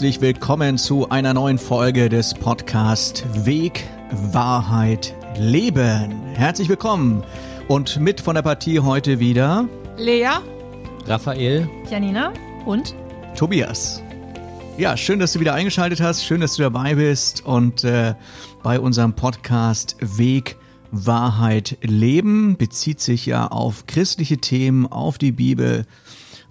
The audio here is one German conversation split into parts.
herzlich willkommen zu einer neuen Folge des Podcast Weg, Wahrheit, Leben. Herzlich willkommen. Und mit von der Partie heute wieder Lea, Raphael, Janina und Tobias. Ja, schön, dass du wieder eingeschaltet hast, schön, dass du dabei bist. Und äh, bei unserem Podcast Weg, Wahrheit, Leben bezieht sich ja auf christliche Themen, auf die Bibel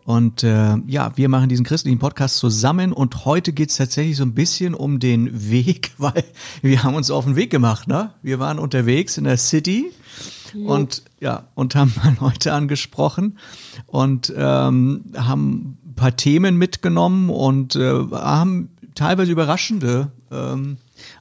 und äh, ja, wir machen diesen christlichen Podcast zusammen und heute geht's tatsächlich so ein bisschen um den Weg, weil wir haben uns auf den Weg gemacht, ne? Wir waren unterwegs in der City und ja, und haben mal Leute angesprochen und ähm, haben ein paar Themen mitgenommen und äh, haben teilweise überraschende ähm,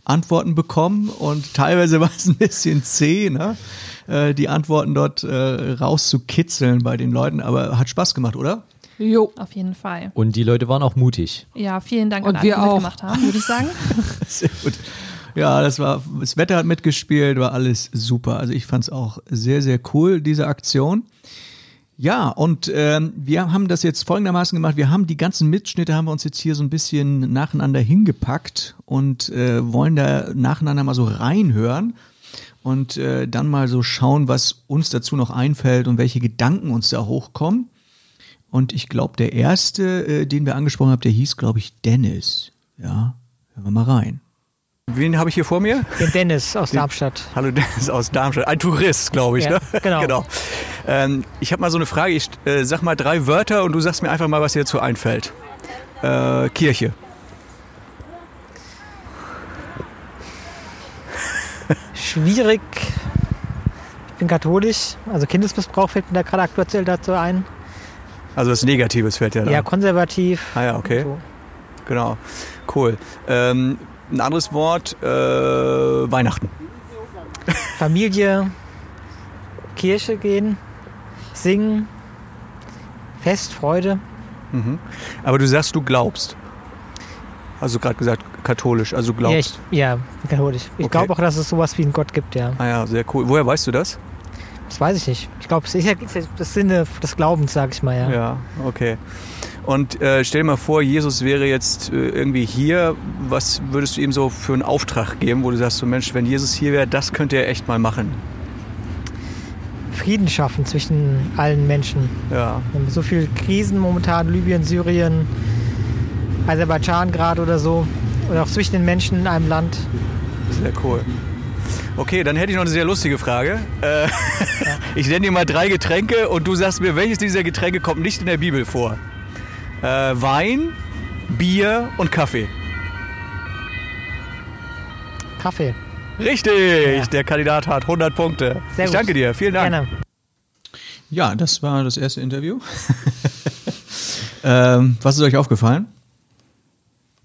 Antworten bekommen und teilweise war es ein bisschen zäh, ne? Äh, die Antworten dort äh, rauszukitzeln bei den Leuten, aber hat Spaß gemacht, oder? Jo. Auf jeden Fall. Und die Leute waren auch mutig. Ja, vielen Dank Und an alle, wir die auch. mitgemacht haben, würde ich sagen. Sehr gut. Ja, das war, das Wetter hat mitgespielt, war alles super. Also ich fand es auch sehr, sehr cool, diese Aktion. Ja, und ähm, wir haben das jetzt folgendermaßen gemacht. Wir haben die ganzen Mitschnitte, haben wir uns jetzt hier so ein bisschen nacheinander hingepackt und äh, wollen da nacheinander mal so reinhören und äh, dann mal so schauen, was uns dazu noch einfällt und welche Gedanken uns da hochkommen. Und ich glaube, der erste, äh, den wir angesprochen haben, der hieß, glaube ich, Dennis. Ja, hören wir mal rein. Wen habe ich hier vor mir? Den Dennis aus Darmstadt. Hallo Dennis aus Darmstadt. Ein Tourist, glaube ich. Ja, ne? genau. Ähm, ich habe mal so eine Frage. Ich äh, sag mal drei Wörter und du sagst mir einfach mal, was dir dazu einfällt. Äh, Kirche. Schwierig. Ich bin katholisch, also Kindesmissbrauch fällt mir da gerade aktuell dazu ein. Also was Negatives fällt ja da. Ja, konservativ. ah ja, okay. So. Genau. Cool. Ähm, ein anderes Wort, äh, Weihnachten. Familie, Kirche gehen, singen, Fest, Freude. Mhm. Aber du sagst, du glaubst. Also gerade gesagt, katholisch, also Ja, glaubst. ich, ja, katholisch. Ich Okay. glaube auch, dass es sowas wie einen Gott gibt, ja. Ah ja, sehr cool. Woher weißt du das? Das weiß ich nicht. Ich glaube, es ist ja das Sinne des Glaubens, sag ich mal, ja. Ja, okay. Und äh, stell dir mal vor, Jesus wäre jetzt äh, irgendwie hier. Was würdest du ihm so für einen Auftrag geben, wo du sagst, so Mensch, wenn Jesus hier wäre, das könnte er echt mal machen. Frieden schaffen zwischen allen Menschen. Ja, Wir haben so viele Krisen momentan, Libyen, Syrien, Aserbaidschan gerade oder so. Oder auch zwischen den Menschen in einem Land. sehr cool. Okay, dann hätte ich noch eine sehr lustige Frage. Äh, ich nenne dir mal drei Getränke und du sagst mir, welches dieser Getränke kommt nicht in der Bibel vor? Äh, Wein, Bier und Kaffee. Kaffee. Richtig, Ja. der Kandidat hat 100 Punkte. Sehr ich gut. danke dir, vielen Dank. Gerne. Ja, das war das erste Interview. ähm, was ist euch aufgefallen?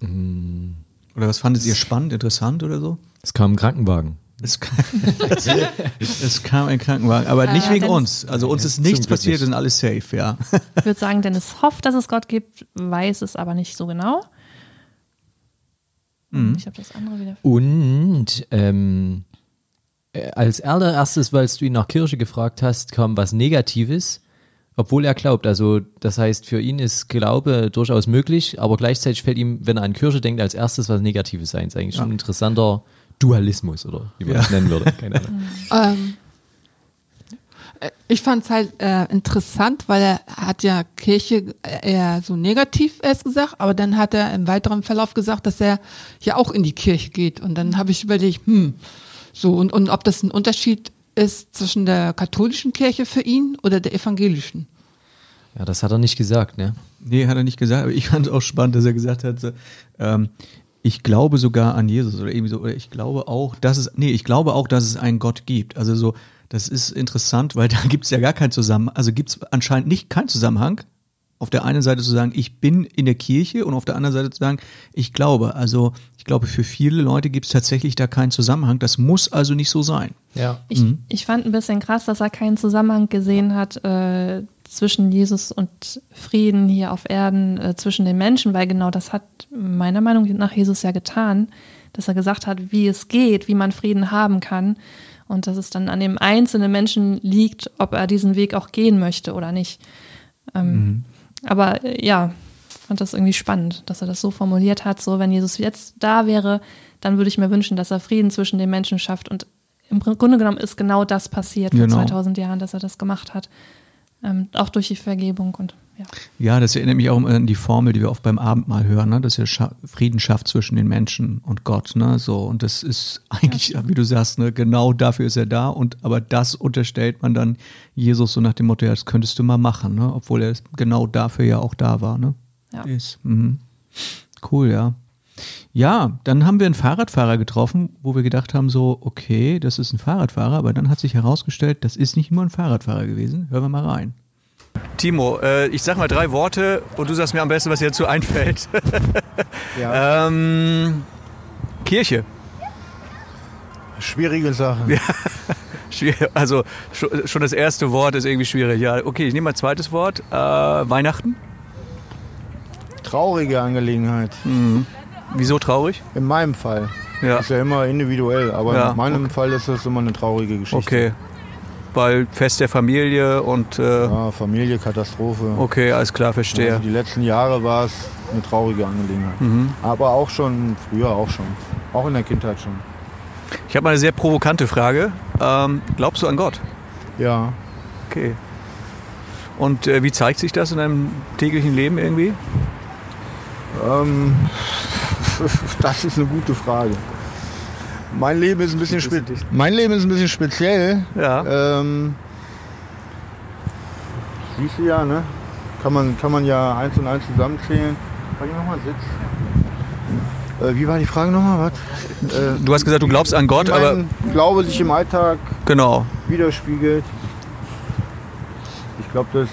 Oder was fandet ihr spannend, interessant oder so? Es kam ein Krankenwagen. Es kam, es kam ein Krankenwagen, aber nicht Äh, wegen Dennis- uns. Also uns ist nichts passiert, wir sind alle safe, ja. Ich würde sagen, Dennis hofft, dass es Gott gibt, weiß es aber nicht so genau. Mhm. Ich habe das andere wieder. Und ähm, äh, als allererstes, weil du ihn nach Kirche gefragt hast, kam was Negatives, obwohl er glaubt. Also das heißt, für ihn ist Glaube durchaus möglich, aber gleichzeitig fällt ihm, wenn er an Kirche denkt, als erstes was Negatives ein. Das ist eigentlich schon ein interessanter Dualismus oder wie man Ja. das nennen würde. Keine Ahnung. Ähm, äh, ich fand es halt äh, interessant, weil er hat ja Kirche eher so negativ erst gesagt, aber dann hat er im weiteren Verlauf gesagt, dass er ja auch in die Kirche geht. Und dann habe ich überlegt, hm, so und, und ob das ein Unterschied ist zwischen der katholischen Kirche für ihn oder der evangelischen. Ja, das hat er nicht gesagt, ne? Nee, hat er nicht gesagt, aber ich fand es auch spannend, dass er gesagt hat, ähm, ich glaube sogar an Jesus oder irgendwie so, oder ich glaube auch, dass es, nee, ich glaube auch, dass es einen Gott gibt. Also so, das ist interessant, weil da gibt es ja gar keinen Zusammenhang, also gibt es anscheinend nicht keinen Zusammenhang. Auf der einen Seite zu sagen, ich bin in der Kirche und auf der anderen Seite zu sagen, ich glaube. Also ich glaube, für viele Leute gibt es tatsächlich da keinen Zusammenhang. Das muss also nicht so sein. Ja. Ich, ich fand ein bisschen krass, dass er keinen Zusammenhang gesehen hat äh, zwischen Jesus und Frieden hier auf Erden, äh, zwischen den Menschen, weil genau das hat meiner Meinung nach Jesus ja getan, dass er gesagt hat, wie es geht, wie man Frieden haben kann und dass es dann an dem einzelnen Menschen liegt, ob er diesen Weg auch gehen möchte oder nicht. Ähm, Aber äh, ja, fand das irgendwie spannend, dass er das so formuliert hat, so wenn Jesus jetzt da wäre, dann würde ich mir wünschen, dass er Frieden zwischen den Menschen schafft. Und im Grunde genommen ist genau das passiert Genau. vor 2000 Jahren, dass er das gemacht hat. Ähm, auch durch die Vergebung und ja. Ja, das erinnert mich auch immer an die Formel, die wir oft beim Abendmahl hören, ne? dass er Scha Frieden schafft zwischen den Menschen und Gott. Ne? So, und das ist eigentlich, wie du sagst, ne? genau dafür ist er da. Und aber das unterstellt man dann Jesus so nach dem Motto, ja, das könntest du mal machen, ne? obwohl er genau dafür ja auch da war. Ne? Ja. Ist, mhm. Cool, ja. Ja, dann haben wir einen Fahrradfahrer getroffen, wo wir gedacht haben, so, okay, das ist ein Fahrradfahrer, aber dann hat sich herausgestellt, das ist nicht nur ein Fahrradfahrer gewesen. Hören wir mal rein. Timo, äh, ich sag mal drei Worte und du sagst mir am besten, was dir dazu einfällt. Ja, ähm, Kirche. schwierige Sache. Schwierig, also scho- schon das erste Wort ist irgendwie schwierig. Ja, okay, ich nehme mal zweites Wort. Äh, Weihnachten. Traurige Angelegenheit. Wieso traurig? In meinem Fall. Ja. Ist ja immer individuell, aber Ja, in meinem Fall ist das immer eine traurige Geschichte. Okay. Weil Fest der Familie und äh, Ja, Familie, Katastrophe. okay, alles klar, verstehe. Also die letzten Jahre war es eine traurige Angelegenheit. Mhm. Aber auch schon früher, auch schon. Auch in der Kindheit schon. Ich habe mal eine sehr provokante Frage. Ähm, glaubst du an Gott? Ja. Okay. Und äh, wie zeigt sich das in deinem täglichen Leben irgendwie? Ähm, das ist eine gute Frage. Mein Leben ist ein bisschen, spe mein Leben ist ein bisschen speziell. Ja. Ähm, siehst du ja, ne? Kann man, kann man ja eins und eins zusammenzählen. Kann ich nochmal sitzen? Äh, wie war die Frage nochmal? Was? Äh, Du hast gesagt, du glaubst an Gott, aber Glaube sich im Alltag genau. widerspiegelt. Ich glaube, das,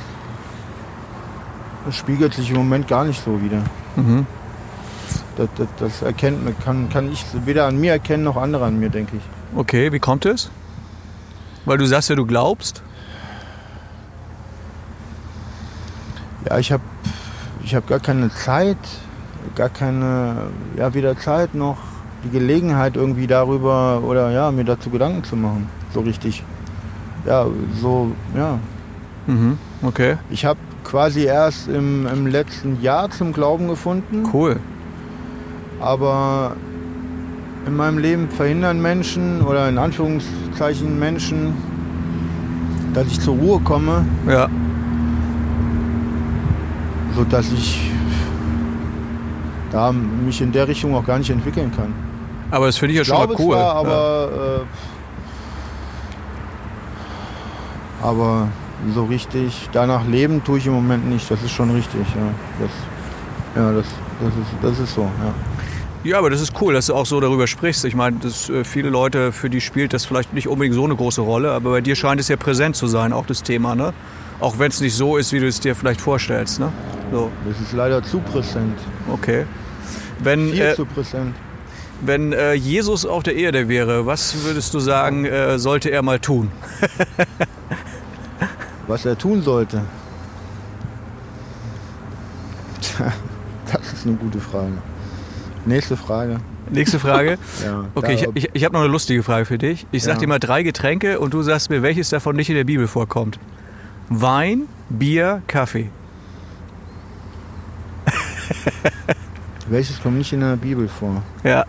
das spiegelt sich im Moment gar nicht so wieder. Mhm. Das, das, das erkennt, man- kann, kann ich weder an mir erkennen noch andere an mir, denke ich. Okay, wie kommt es? Weil du sagst ja, du glaubst. Ja, ich habe ich hab gar keine Zeit, gar keine, ja, weder Zeit noch die Gelegenheit irgendwie darüber oder ja, mir dazu Gedanken zu machen. So richtig. Ja, so, ja. Mhm. Okay. Ich habe quasi erst im, im letzten Jahr zum Glauben gefunden, Cool. Aber in meinem Leben verhindern Menschen oder in Anführungszeichen Menschen, dass ich zur Ruhe komme, Ja. so dass ich da mich in der Richtung auch gar nicht entwickeln kann. Aber das finde ich ja Ich schon mal cool. zwar, aber äh, aber so richtig danach leben tue ich im Moment nicht. Das ist schon richtig. Ja, das, ja, das, das ist das ist so. Ja. Ja, aber das ist cool, dass du auch so darüber sprichst. Ich meine, dass äh, viele Leute, für die spielt das vielleicht nicht unbedingt so eine große Rolle, aber bei dir scheint es ja präsent zu sein, auch das Thema, ne? Auch wenn es nicht so ist, wie du es dir vielleicht vorstellst, ne? So, Das ist leider zu präsent. okay. Wenn, Viel äh, zu präsent. wenn äh, Jesus auf der Erde wäre, was würdest du sagen, äh, sollte er mal tun? Was er tun sollte. Tja, das ist eine gute Frage. Nächste Frage. Nächste Frage. Ja, Okay, ich, ich, ich habe noch eine lustige Frage für dich. Ich sag Ja. dir mal drei Getränke und du sagst mir, welches davon nicht in der Bibel vorkommt. Wein, Bier, Kaffee. Welches kommt nicht in der Bibel vor? Ja,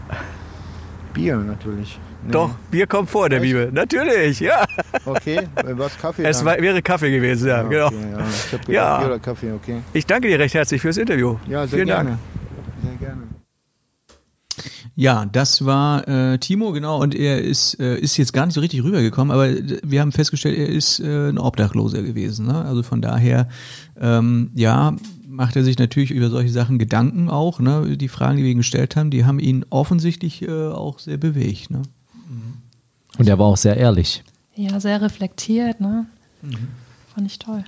Bier natürlich. Nee. doch, Bier kommt vor in der Echt? Bibel. Natürlich, ja. Okay, was Kaffee? Es war, wäre Kaffee gewesen, ja, Ah, genau. okay, ja. Ich gedacht, Ja. Bier oder Kaffee, okay. Ich danke dir recht herzlich fürs Interview. Ja, sehr Vielen gerne. Dank. Ja, das war äh, Timo, genau, und er ist, äh, ist jetzt gar nicht so richtig rübergekommen, aber äh, wir haben festgestellt, er ist äh, ein Obdachloser gewesen. Ne? Also von daher, ähm, ja, macht er sich natürlich über solche Sachen Gedanken auch. Ne? Die Fragen, die wir ihm gestellt haben, die haben ihn offensichtlich äh, auch sehr bewegt. Ne? Und er war auch sehr ehrlich. Ja, sehr reflektiert, ne? Fand ich toll.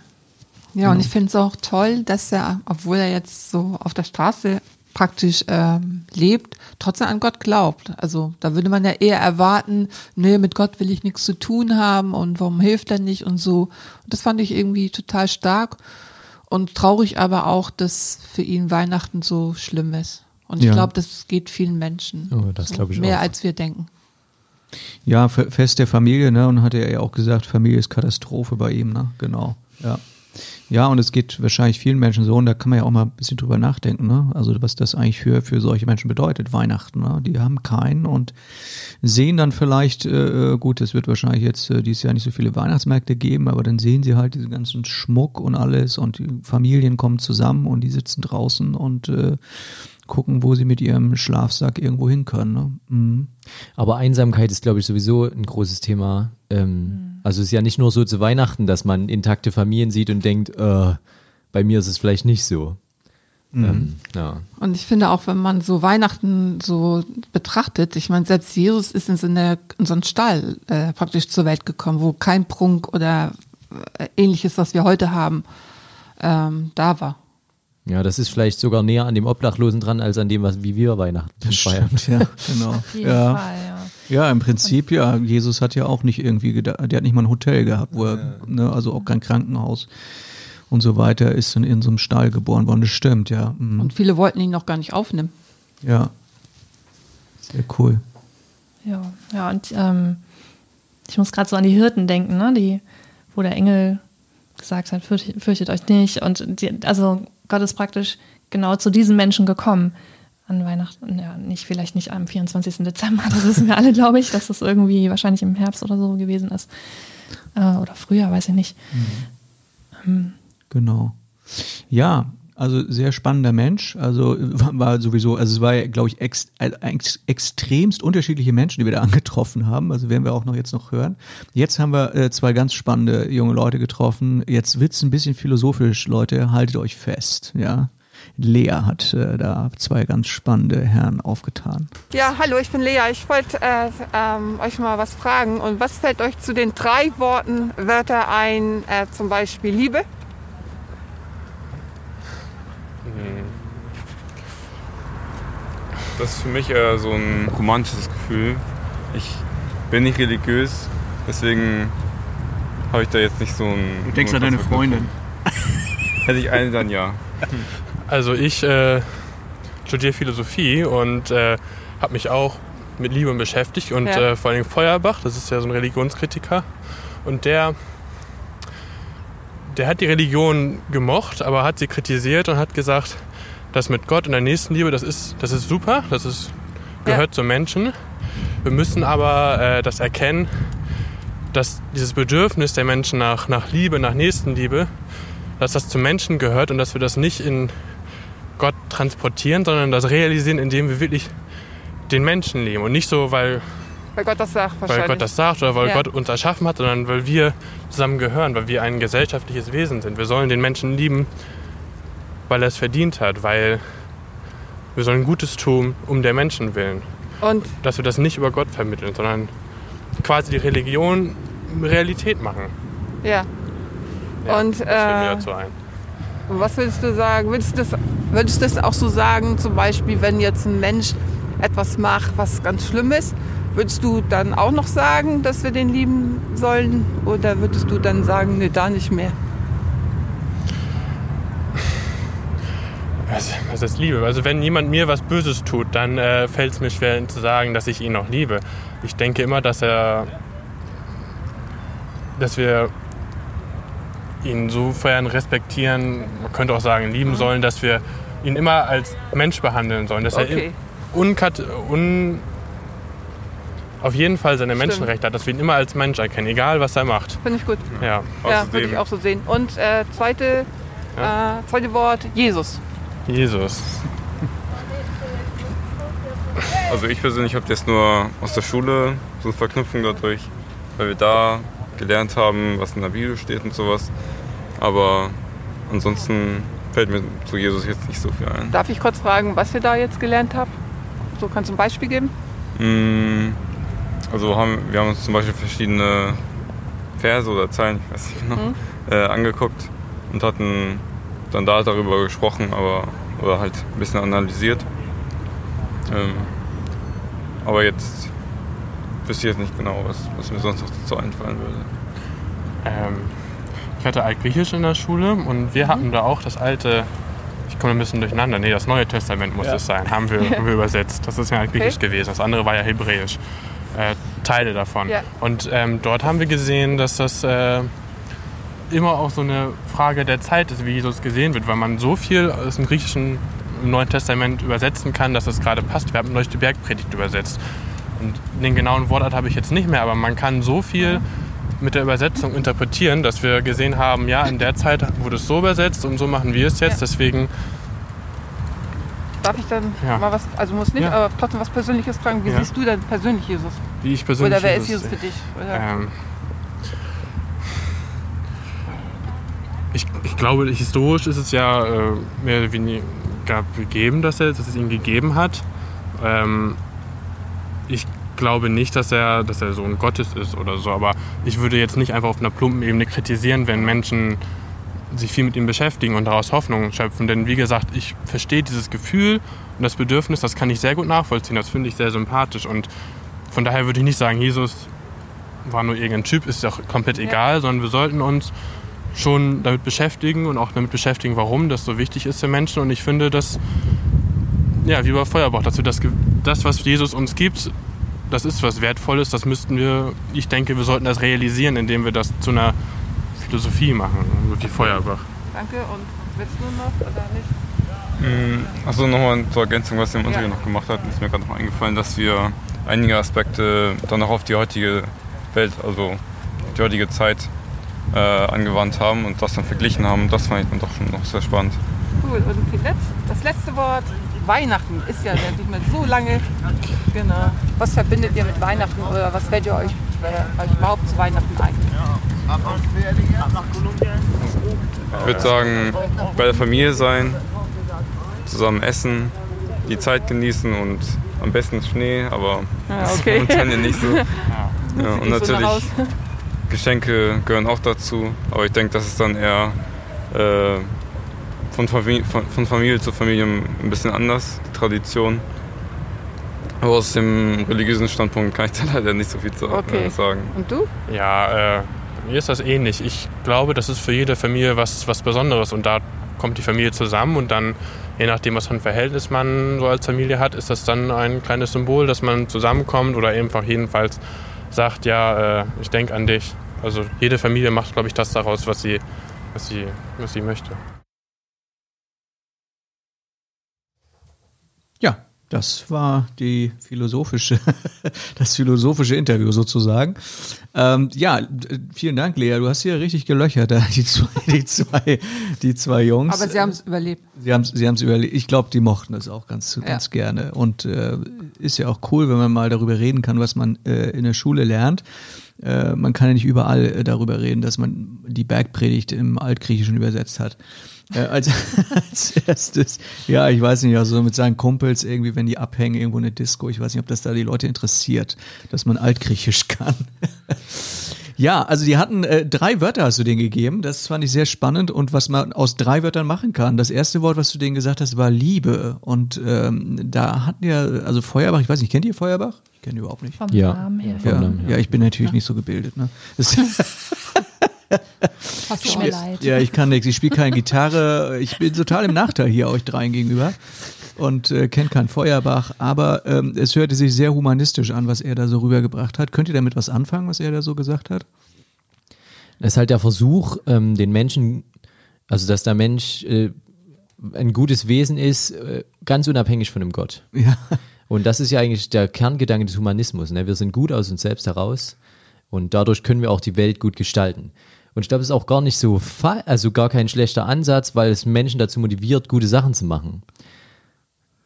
Ja, und ich finde es auch toll, dass er, obwohl er jetzt so auf der Straße praktisch ähm, lebt, trotzdem an Gott glaubt. Also da würde man ja eher erwarten, nee, mit Gott will ich nichts zu tun haben und warum hilft er nicht und so. Und das fand ich irgendwie total stark und traurig aber auch, dass für ihn Weihnachten so schlimm ist. Und ich Ja. glaube, das geht vielen Menschen. Oh, das glaube ich Mehr auch. als wir denken. Ja, Fe- Fest der Familie, ne? Und hatte er ja auch gesagt, Familie ist Katastrophe bei ihm, ne? Genau. Ja. Ja, und es geht wahrscheinlich vielen Menschen so, und da kann man ja auch mal ein bisschen drüber nachdenken, ne? Also was das eigentlich für, für solche Menschen bedeutet, Weihnachten. Ne? Die haben keinen und sehen dann vielleicht, äh, gut, es wird wahrscheinlich jetzt äh, dieses Jahr nicht so viele Weihnachtsmärkte geben, aber dann sehen sie halt diesen ganzen Schmuck und alles und die Familien kommen zusammen und die sitzen draußen und äh, gucken, wo sie mit ihrem Schlafsack irgendwo hin können. Ne? Mhm. Aber Einsamkeit ist, glaube ich, sowieso ein großes Thema. Ähm, Also es ist ja nicht nur so zu Weihnachten, dass man intakte Familien sieht und denkt, äh, bei mir ist es vielleicht nicht so. Ähm, ja. Und ich finde auch, wenn man so Weihnachten so betrachtet, ich meine, selbst Jesus ist in so, eine, in so einen Stall äh, praktisch zur Welt gekommen, wo kein Prunk oder äh, ähnliches, was wir heute haben, ähm, da war. ja, das ist vielleicht sogar näher an dem Obdachlosen dran, als an dem, was wie wir Weihnachten feiern. Stimmt, ja, genau. Auf jeden ja. Fall, ja. Ja, im Prinzip, ja. Jesus hat ja auch nicht irgendwie gedacht, der hat nicht mal ein Hotel gehabt, wo er, ne, also auch kein Krankenhaus und so weiter, ist dann in so einem Stall geboren worden. Das stimmt, ja. Mhm. Und viele wollten ihn noch gar nicht aufnehmen. Ja. Sehr cool. Ja, ja, und ähm, ich muss gerade so an die Hirten denken, ne? Die, wo der Engel gesagt hat, fürchtet, fürchtet euch nicht. Und die, also Gott ist praktisch genau zu diesen Menschen gekommen. An Weihnachten, ja, nicht, vielleicht nicht am 24. Dezember, das wissen wir alle, glaube ich, dass das irgendwie wahrscheinlich im Herbst oder so gewesen ist. Äh, oder früher, weiß ich nicht. Genau. Ja, also sehr spannender Mensch. Also war, sowieso, also es war, glaube ich, ex, ex, extremst unterschiedliche Menschen, die wir da angetroffen haben. Also werden wir auch noch jetzt noch hören. Jetzt haben wir äh, zwei ganz spannende junge Leute getroffen. Jetzt wird's ein bisschen philosophisch, Leute. Haltet euch fest, ja. Lea hat äh, da zwei ganz spannende Herren aufgetan. Ja, hallo, ich bin Lea. Ich wollte äh, ähm, euch mal was fragen. Und was fällt euch zu den drei Worten, Wörter ein, äh, zum Beispiel Liebe? Das ist für mich eher so ein romantisches Gefühl. Ich bin nicht religiös, deswegen habe ich da jetzt nicht so ein. Du denkst an deine Freundin. Hätte ich eine, dann ja. Also ich äh, studiere Philosophie und äh, habe mich auch mit Liebe beschäftigt und Ja. äh, vor allem Feuerbach, das ist ja so ein Religionskritiker und der, der hat die Religion gemocht, aber hat sie kritisiert und hat gesagt, das mit Gott und der Nächstenliebe, das ist, das ist super, das ist, gehört zum Menschen. Wir müssen aber äh, das erkennen, dass dieses Bedürfnis der Menschen nach, nach Liebe, nach Nächstenliebe, dass das zum Menschen gehört und dass wir das nicht in Gott transportieren, sondern das realisieren, indem wir wirklich den Menschen lieben. Und nicht so, weil, Weil Gott das sagt wahrscheinlich. weil Gott das sagt oder weil Ja. Gott uns erschaffen hat, sondern weil wir zusammen gehören, weil wir ein gesellschaftliches Wesen sind. Wir sollen den Menschen lieben, weil er es verdient hat, weil wir sollen Gutes tun um der Menschen willen. Und Dass wir das nicht über Gott vermitteln, sondern quasi die Religion Realität machen. ja. Ja, Und, das fällt mir äh, dazu ein. Was würdest du sagen? Würdest du, das, würdest du das auch so sagen, zum Beispiel, wenn jetzt ein Mensch etwas macht, was ganz schlimm ist, würdest du dann auch noch sagen, dass wir den lieben sollen? Oder würdest du dann sagen, nee, da nicht mehr? Was, was ist Liebe? Also wenn jemand mir was Böses tut, dann äh, fällt es mir schwer zu sagen, dass ich ihn noch liebe. Ich denke immer, dass er, dass wir ihn sofern respektieren, man könnte auch sagen lieben sollen, dass wir ihn immer als Mensch behandeln sollen, dass Okay. er unkat, un, auf jeden Fall seine Stimmt. Menschenrechte hat, dass wir ihn immer als Mensch erkennen, egal was er macht. Finde ich gut. Ja. Ja, würde ich auch so sehen. Und äh, zweite, äh, zweite Wort, Jesus. Jesus. Also ich persönlich habe das nur aus der Schule, so eine Verknüpfung dadurch, weil wir da gelernt haben, was in der Bibel steht und sowas. Aber ansonsten fällt mir zu Jesus jetzt nicht so viel ein. Darf ich kurz fragen, was ihr da jetzt gelernt habt? So, kannst du ein Beispiel geben? Mm, Also haben, wir haben uns zum Beispiel verschiedene Verse oder Zeilen, ich weiß nicht genau, Mhm. äh, angeguckt und hatten dann da darüber gesprochen, aber oder halt ein bisschen analysiert. Ähm, aber jetzt wüsste ich jetzt nicht genau, was, was mir sonst noch dazu einfallen würde. Ähm, ich hatte Altgriechisch in der Schule und wir hatten da auch das alte, ich komme ein bisschen durcheinander, nee, das Neue Testament muss es sein, haben wir, haben wir übersetzt. Das ist ja Altgriechisch Okay. gewesen, das andere war ja Hebräisch. Äh, Teile davon. Ja. Und ähm, dort haben wir gesehen, dass das, äh, immer auch so eine Frage der Zeit ist, wie Jesus gesehen wird, weil man so viel aus dem Griechischen im Neuen Testament übersetzen kann, dass es gerade passt. Wir haben neulich die Bergpredigt übersetzt. Und den genauen Wortart habe ich jetzt nicht mehr, aber man kann so viel mit der Übersetzung interpretieren, dass wir gesehen haben, ja, in der Zeit wurde es so übersetzt und so machen wir es jetzt. Ja. Deswegen, Darf ich dann Ja. mal was, also muss nicht, Ja. aber trotzdem was Persönliches fragen. Wie siehst du denn persönlich Jesus? wie ich persönlich. Oder wer ist Jesus Jesus für dich? Ähm, ich, ich glaube, historisch ist es ja äh, mehr oder weniger gegeben, dass, er, dass es ihn gegeben hat. Ähm, ich glaube nicht, dass er, dass er Sohn Gottes ist oder so, aber ich würde jetzt nicht einfach auf einer plumpen Ebene kritisieren, wenn Menschen sich viel mit ihm beschäftigen und daraus Hoffnung schöpfen. Denn wie gesagt, ich verstehe dieses Gefühl und das Bedürfnis, das kann ich sehr gut nachvollziehen. Das finde ich sehr sympathisch. Und von daher würde ich nicht sagen, Jesus war nur irgendein Typ, ist doch komplett egal, sondern wir sollten uns schon damit beschäftigen und auch damit beschäftigen, warum das so wichtig ist für Menschen. Und ich finde, dass, ja, wie bei Feuerbach, dass wir das, das, was Jesus uns gibt, das ist was Wertvolles, das müssten wir, ich denke, wir sollten das realisieren, indem wir das zu einer Philosophie machen, so wie Feuerbach. Danke. Und willst du noch oder nicht? Achso, nochmal zur Ergänzung, was der im Unterricht Ja. noch gemacht hat, ist mir gerade noch eingefallen, dass wir einige Aspekte dann auch auf die heutige Welt, also die heutige Zeit äh, angewandt haben und das dann verglichen haben. Das fand ich dann doch schon noch sehr spannend. Cool. Und das letzte Wort, Weihnachten, ist ja nicht mehr so lange. Genau. Was verbindet ihr mit Weihnachten oder was fällt ihr euch, äh, euch überhaupt zu Weihnachten ein? Ich würde sagen, bei der Familie sein, zusammen essen, die Zeit genießen und am besten Schnee, aber Ja, das ist okay. momentan ja nicht so. Ja, und natürlich. Geschenke gehören auch dazu, aber ich denke, das ist dann eher äh, von, Familie, von, von Familie zu Familie ein bisschen anders, die Tradition. Aber aus dem religiösen Standpunkt kann ich da leider nicht so viel zu, Okay. äh, sagen. Und du? Ja, äh, mir ist das ähnlich. Ich glaube, das ist für jede Familie was, was Besonderes und da kommt die Familie zusammen und dann, je nachdem, was für ein Verhältnis man so als Familie hat, ist das dann ein kleines Symbol, dass man zusammenkommt oder einfach jedenfalls sagt, ja, äh, ich denke an dich. Also jede Familie macht, glaube ich, das daraus, was sie, was sie, was sie möchte. Ja, das war die philosophische, das philosophische Interview sozusagen. Ähm, ja, vielen Dank, Lea. Du hast hier richtig gelöchert, die zwei, die zwei, die zwei Jungs. Aber sie haben es überlebt. Sie haben sie haben's überlegt. Ich glaube, die mochten es auch ganz, ganz gerne. Und äh, ist ja auch cool, wenn man mal darüber reden kann, was man äh, in der Schule lernt. Äh, man kann ja nicht überall äh, darüber reden, dass man die Bergpredigt im Altgriechischen übersetzt hat. Äh, als, als erstes, ja, ich weiß nicht, also mit seinen Kumpels irgendwie, wenn die abhängen, irgendwo eine Disco, ich weiß nicht, ob das da die Leute interessiert, dass man Altgriechisch kann. Ja, also die hatten äh, drei Wörter hast du denen gegeben. Das fand ich sehr spannend und was man aus drei Wörtern machen kann. Das erste Wort, was du denen gesagt hast, war Liebe. Und ähm, da hatten ja, also Feuerbach, ich weiß nicht, kennt ihr Feuerbach? Ich kenne überhaupt nicht. Vom Ja. Namen her. Ja, ja, ich bin natürlich nicht so gebildet. Ne? Das, Tut mir leid. ja, ich kann nichts. Ich spiele keine Gitarre. Ich bin total im Nachteil hier euch dreien gegenüber und äh, kenne keinen Feuerbach. Aber ähm, es hörte sich sehr humanistisch an, was er da so rübergebracht hat. Könnt ihr damit was anfangen, was er da so gesagt hat? Das ist halt der Versuch, ähm, den Menschen, also dass der Mensch äh, ein gutes Wesen ist, äh, ganz unabhängig von dem Gott. Ja. Und das ist ja eigentlich der Kerngedanke des Humanismus. Ne? Wir sind gut aus uns selbst heraus und dadurch können wir auch die Welt gut gestalten. Und ich glaube, es ist auch gar nicht so, also gar kein schlechter Ansatz, weil es Menschen dazu motiviert, gute Sachen zu machen.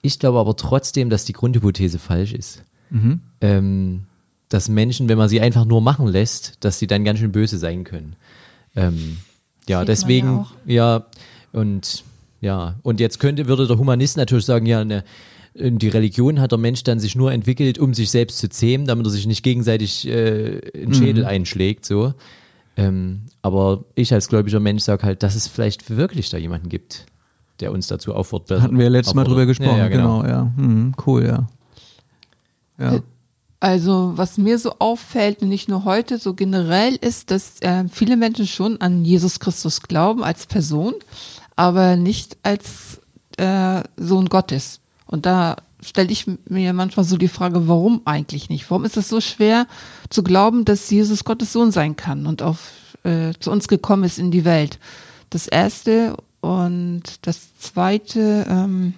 Ich glaube aber trotzdem, dass die Grundhypothese falsch ist. Ähm, dass Menschen, wenn man sie einfach nur machen lässt, dass sie dann ganz schön böse sein können. Ähm, ja, deswegen, ja ja, und ja, und jetzt könnte, würde der Humanist natürlich sagen, ja, ne, die Religion hat der Mensch dann sich nur entwickelt, um sich selbst zu zähmen, damit er sich nicht gegenseitig äh, in den Schädel einschlägt, so. Ähm, aber ich als gläubiger Mensch sage halt, dass es vielleicht wirklich da jemanden gibt, der uns dazu auffordert. Hatten wir ja letztes Mal drüber gesprochen. Ja, ja, genau. genau, ja. Hm, cool, ja. Ja. Also was mir so auffällt, nicht nur heute, so generell ist, dass äh, viele Menschen schon an Jesus Christus glauben als Person, aber nicht als äh, Sohn Gottes. Und da stelle ich mir manchmal so die Frage, warum eigentlich nicht? Warum ist es so schwer zu glauben, dass Jesus Gottes Sohn sein kann und auf äh, zu uns gekommen ist in die Welt. Das erste und das zweite ähm,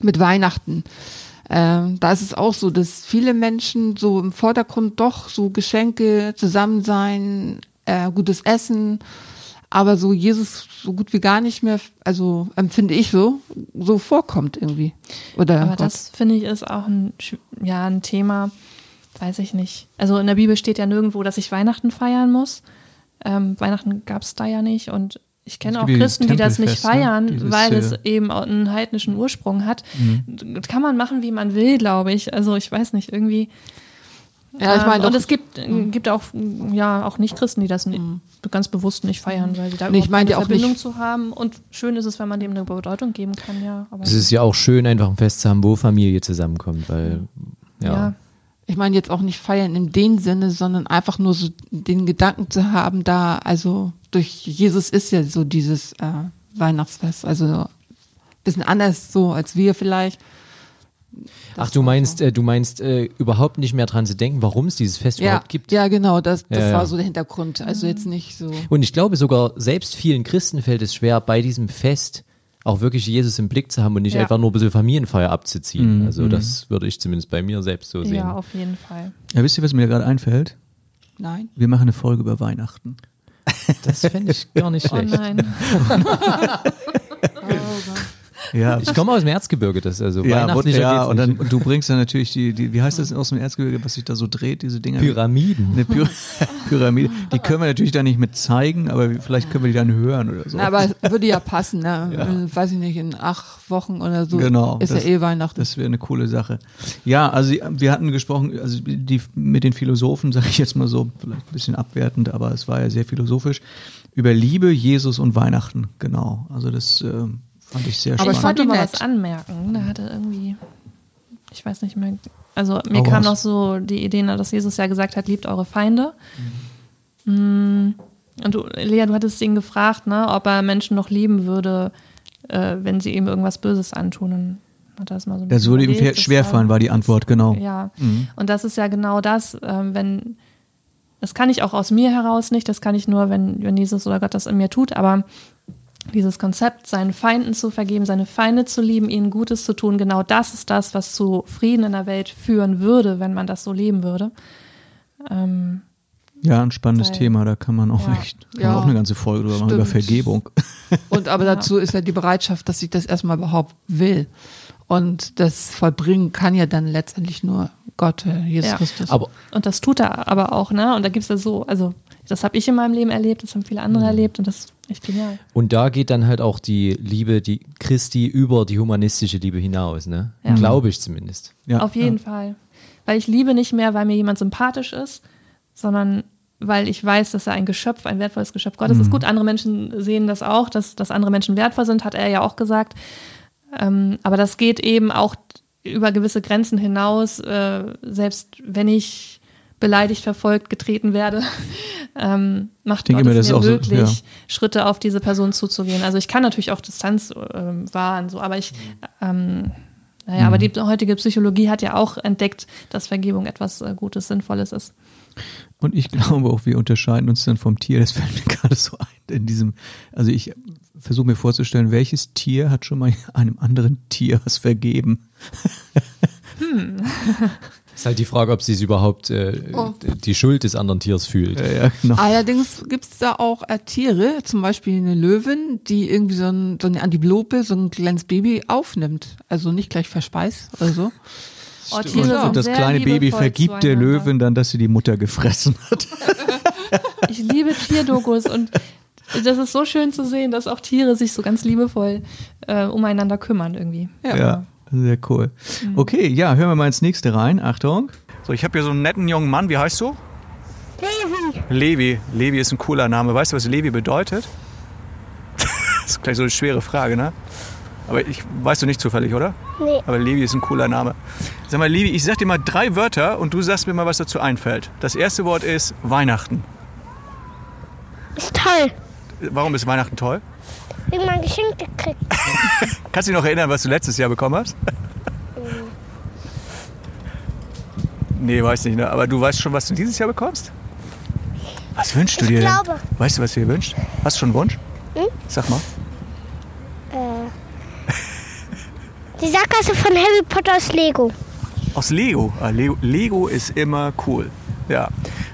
mit Weihnachten. Ähm, da ist es auch so, dass viele Menschen so im Vordergrund doch so Geschenke, Zusammensein, äh, gutes Essen, aber so Jesus so gut wie gar nicht mehr, also empfinde ich so, so vorkommt irgendwie. Oder Aber Gott. das finde ich ist auch ein, ja, ein Thema, weiß ich nicht. Also in der Bibel steht ja nirgendwo, dass ich Weihnachten feiern muss. Ähm, Weihnachten gab es da ja nicht und ich kenne auch Christen, die das nicht Tempelfeste, feiern, dieses, weil es äh, eben auch einen heidnischen Ursprung hat. Mhm. Das Kann man machen, wie man will, glaube ich. Also ich weiß nicht, irgendwie. Ja, ich Ähm, meine und doch- es gibt, äh, gibt auch ja auch Nicht-Christen, die das ni- ganz bewusst nicht feiern, weil sie da Nee, ich überhaupt meine auch Verbindung nicht- zu haben. Und schön ist es, wenn man dem eine Bedeutung geben kann, ja. Aber Es ist ja auch schön, einfach ein Fest zu haben, wo Familie zusammenkommt, weil, ja. ja. ich meine jetzt auch nicht feiern in dem Sinne, sondern einfach nur so den Gedanken zu haben, da, also durch Jesus ist ja so dieses äh, Weihnachtsfest, also ein bisschen anders so als wir vielleicht. Ach, du meinst, äh, du meinst äh, überhaupt nicht mehr dran zu denken, warum es dieses Fest Ja, überhaupt gibt. ja, genau, das, das Ja, ja. war so der Hintergrund. Also jetzt nicht so. Und ich glaube sogar, selbst vielen Christen fällt es schwer, bei diesem Fest auch wirklich Jesus im Blick zu haben und nicht Ja. einfach nur ein bisschen Familienfeier abzuziehen. Also das würde ich zumindest bei mir selbst so sehen. ja, auf jeden Fall. Ja, wisst ihr, was mir gerade einfällt? Nein. Wir machen eine Folge über Weihnachten. Das fände ich gar nicht Oh schlecht. nein. Ja, Ich komme aus dem Erzgebirge, das ist also ja, weihnachtlicher ja und dann nicht. und du bringst dann natürlich die, die, wie heißt das aus dem Erzgebirge, was sich da so dreht, diese Dinger? Pyramiden. Eine Py Pyramide. Die können wir natürlich da nicht mit zeigen, aber vielleicht können wir die dann hören oder so. Na, aber es würde ja passen, ne? In, weiß ich nicht, in acht Wochen oder so Genau, ist das- ja eh Weihnachten. Das wäre eine coole Sache. Ja, also wir hatten gesprochen, also die mit den Philosophen, sage ich jetzt mal so, vielleicht ein bisschen abwertend, aber es war ja sehr philosophisch, über Liebe, Jesus und Weihnachten, genau. Also das ähm, fand ich sehr Aber Aber ich spannend. wollte mal was anmerken. Da hatte irgendwie, ich weiß nicht mehr, also mir Hau kam noch so die Idee, dass Jesus ja gesagt hat, liebt eure Feinde. Mm. Und du, Lea, du hattest ihn gefragt, ne, ob er Menschen noch lieben würde, äh, wenn sie ihm irgendwas Böses antun. Und hat er das mal so ein Das würde ihm schwerfallen, war die Antwort, genau. Ja, Mhm. und das ist ja genau das, ähm, wenn, das kann ich auch aus mir heraus nicht, das kann ich nur, wenn, wenn Jesus oder Gott das in mir tut, aber dieses Konzept, seinen Feinden zu vergeben, seine Feinde zu lieben, ihnen Gutes zu tun, genau das ist das, was zu Frieden in der Welt führen würde, wenn man das so leben würde. Ähm, Ja, ein spannendes Weil- Thema, da kann man auch Ja. echt, kann Ja, man auch eine ganze Folge drüber machen, über. Vergebung. Und aber dazu ist ja die Bereitschaft, dass ich das erstmal überhaupt will. Und das vollbringen kann ja dann letztendlich nur Gott, äh, Jesus Ja. Christus. Aber und das tut er aber auch, ne? Und da gibt es ja so, also das habe ich in meinem Leben erlebt, das haben viele andere erlebt und das ist echt genial. Und da geht dann halt auch die Liebe, die Christi über die humanistische Liebe hinaus, ne? Ja. Glaube ich zumindest. Ja, Auf jeden ja. Fall. Weil ich liebe nicht mehr, weil mir jemand sympathisch ist, sondern weil ich weiß, dass er ein Geschöpf, ein wertvolles Geschöpf Gottes Mhm. ist. Gut, andere Menschen sehen das auch, dass, dass andere Menschen wertvoll sind, hat er ja auch gesagt. Ähm, aber das geht eben auch über gewisse Grenzen hinaus, äh, selbst wenn ich beleidigt, verfolgt, getreten werde, ähm, macht denke Gott mir, das mir auch so- möglich, ja. Schritte auf diese Person zuzugehen. Also ich kann natürlich auch Distanz ähm, wahren, so, aber ich ähm, naja, Mhm. aber die heutige Psychologie hat ja auch entdeckt, dass Vergebung etwas äh, Gutes, Sinnvolles ist. Und ich glaube auch, wir unterscheiden uns dann vom Tier. Das fällt mir gerade so ein in diesem. Also ich versuche mir vorzustellen, welches Tier hat schon mal einem anderen Tier was vergeben? Ist halt die Frage, ob sie es überhaupt äh, Oh. die Schuld des anderen Tiers fühlt. Ja, ja, genau. Allerdings gibt es da auch äh, Tiere, zum Beispiel eine Löwin, die irgendwie so, ein, so eine Antilope, so ein kleines Baby aufnimmt. Also nicht gleich verspeist oder so. Oh, Und, Tiere und das sehr kleine Baby vergibt der. Löwin dann, dass sie die Mutter gefressen hat. Ich liebe Tierdokus und das ist so schön zu sehen, dass auch Tiere sich so ganz liebevoll äh, umeinander kümmern irgendwie. Ja, sehr cool. Okay, ja, hören wir mal ins nächste rein. Achtung. So, ich habe hier so einen netten jungen Mann. Wie heißt du? Levi. Levi. Levi ist ein cooler Name. Weißt du, was Levi bedeutet? das ist gleich so eine schwere Frage, ne? Aber ich weißt du nicht zufällig, oder? Nee. Aber Levi ist ein cooler Name. Sag mal, Levi, ich sag dir mal drei Wörter und du sagst mir mal, was dazu einfällt. Das erste Wort ist Weihnachten. Ist toll. Warum ist Weihnachten toll? Irgendwann ein Geschenk gekriegt. Kannst du dich noch erinnern, was du letztes Jahr bekommen hast? nee, weiß nicht, ne? Aber du weißt schon, was du dieses Jahr bekommst? Was wünschst du Ich dir denn? glaube. Weißt du, was du dir wünschst? Hast du schon einen Wunsch? Hm? Sag mal. Äh, die Sackgasse von Harry Potter aus Lego. Aus Lego. Ah, Lego. Lego ist immer cool. Ja.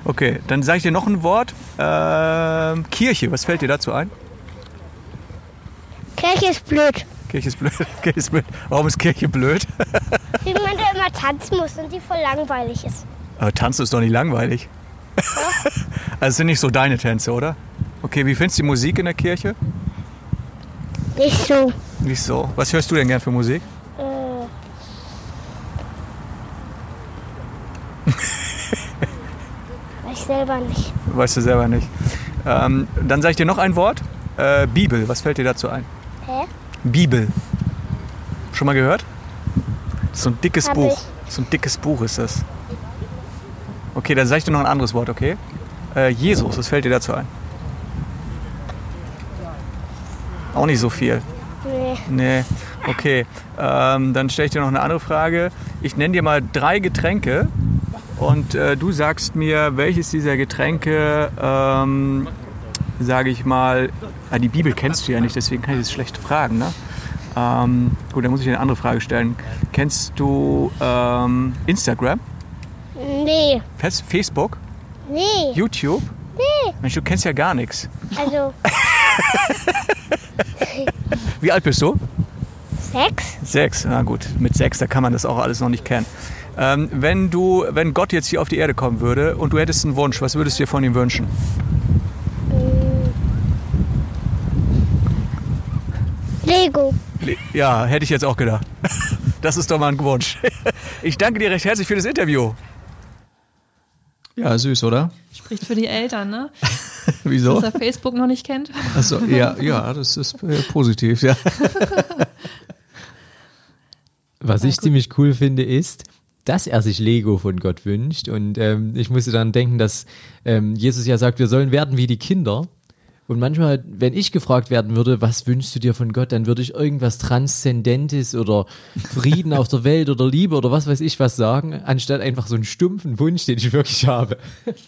Okay, dann sage ich dir noch ein Wort. Ähm, Kirche, was fällt dir dazu ein? Kirche ist blöd. Kirche ist blöd. Kirche ist blöd. Warum ist Kirche blöd? Wie man da immer tanzen muss und die voll langweilig ist. Aber Tanzen ist doch nicht langweilig. also es sind nicht so deine Tänze, oder? Okay, wie findest du die Musik in der Kirche? Nicht so. Nicht so. Was hörst du denn gern für Musik? Äh, Weiß selber nicht. Weißt du selber nicht. Ähm, dann sage ich dir noch ein Wort. Äh, Bibel, was fällt dir dazu ein? Hä? Bibel. Schon mal gehört? So ein dickes Hab Buch. So ein dickes Buch ist das. Okay, dann sage ich dir noch ein anderes Wort, okay? Äh, Jesus, was fällt dir dazu ein? Auch nicht so viel. Nee. Nee, okay. Ähm, dann stelle ich dir noch eine andere Frage. Ich nenne dir mal drei Getränke und äh, du sagst mir, welches dieser Getränke, ähm, sage ich mal, ah, die Bibel kennst du ja nicht, deswegen kann ich das schlecht fragen. Ne? Ähm, gut, dann muss ich dir eine andere Frage stellen. Kennst du ähm, Instagram, Nee. Facebook, Nee. YouTube? Nee. Mensch, du kennst ja gar nichts. Also Wie alt bist du? sechs? Sechs, na gut, mit sechs, da kann man das auch alles noch nicht kennen. Ähm, wenn du, wenn Gott jetzt hier auf die Erde kommen würde und du hättest einen Wunsch, was würdest du dir von ihm wünschen? Lego. Le- Ja, hätte ich jetzt auch gedacht. Das ist doch mal ein Wunsch. Ich danke dir recht herzlich für das Interview. Ja, süß, oder? Spricht für die Eltern, ne? Wieso? Dass er Facebook noch nicht kennt. Achso, ja, ja, das ist äh, positiv, ja. Was ich ziemlich cool finde, ist, dass er sich Lego von Gott wünscht. Und ähm, ich musste dann denken, dass ähm, Jesus ja sagt, wir sollen werden wie die Kinder. Und manchmal, wenn ich gefragt werden würde, was wünschst du dir von Gott, dann würde ich irgendwas Transzendentes oder Frieden auf der Welt oder Liebe oder was weiß ich was sagen, anstatt einfach so einen stumpfen Wunsch, den ich wirklich habe.